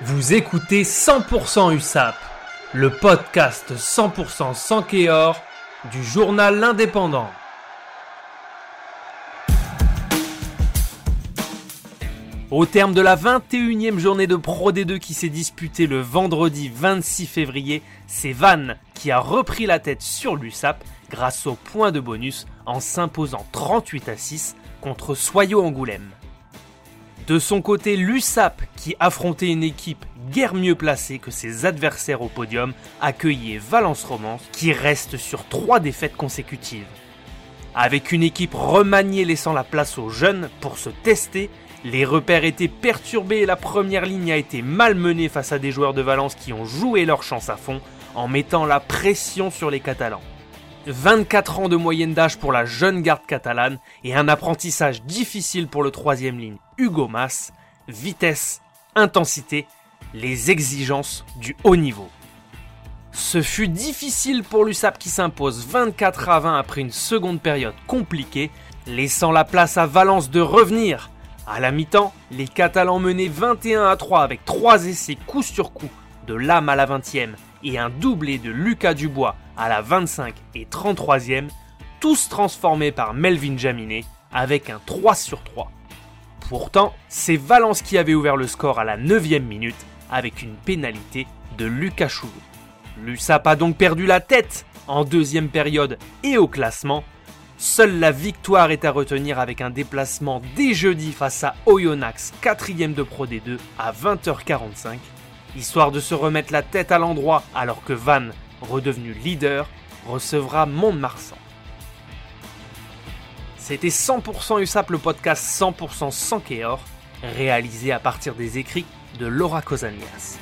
Vous écoutez 100% USAP, le podcast 100% sans Kéor du journal L'Indépendant. Au terme de la 21e journée de Pro D2 qui s'est disputée le vendredi 26 février, c'est Van qui a repris la tête sur l'USAP grâce au point de bonus en s'imposant 38 à 6 contre Soyo Angoulême. De son côté, l'USAP, qui affrontait une équipe guère mieux placée que ses adversaires au podium, accueillait Valence Romance, qui reste sur trois défaites consécutives. Avec une équipe remaniée laissant la place aux jeunes pour se tester, les repères étaient perturbés et la première ligne a été malmenée face à des joueurs de Valence qui ont joué leur chance à fond en mettant la pression sur les Catalans. 24 ans de moyenne d'âge pour la jeune garde catalane et un apprentissage difficile pour le troisième ligne Hugo Mas, vitesse, intensité, les exigences du haut niveau. Ce fut difficile pour l'USAP qui s'impose 24 à 20 après une seconde période compliquée, laissant la place à Valence de revenir à la mi-temps, les Catalans menaient 21 à 3 avec 3 essais coup sur coup de Lame à la 20e et un doublé de Lucas Dubois à la 25 et 33e, tous transformés par Melvin Jaminet avec un 3 sur 3. Pourtant, c'est Valence qui avait ouvert le score à la 9e minute avec une pénalité de Lucas Choulou. L'USAP a donc perdu la tête en deuxième période et au classement Seule la victoire est à retenir avec un déplacement dès jeudi face à Oyonnax, 4ème de Pro D2 à 20h45, histoire de se remettre la tête à l'endroit alors que Van, redevenu leader, recevra Mont-de-Marsan. C'était 100% USAP le podcast 100% sans Kéor, réalisé à partir des écrits de Laura Cosanias.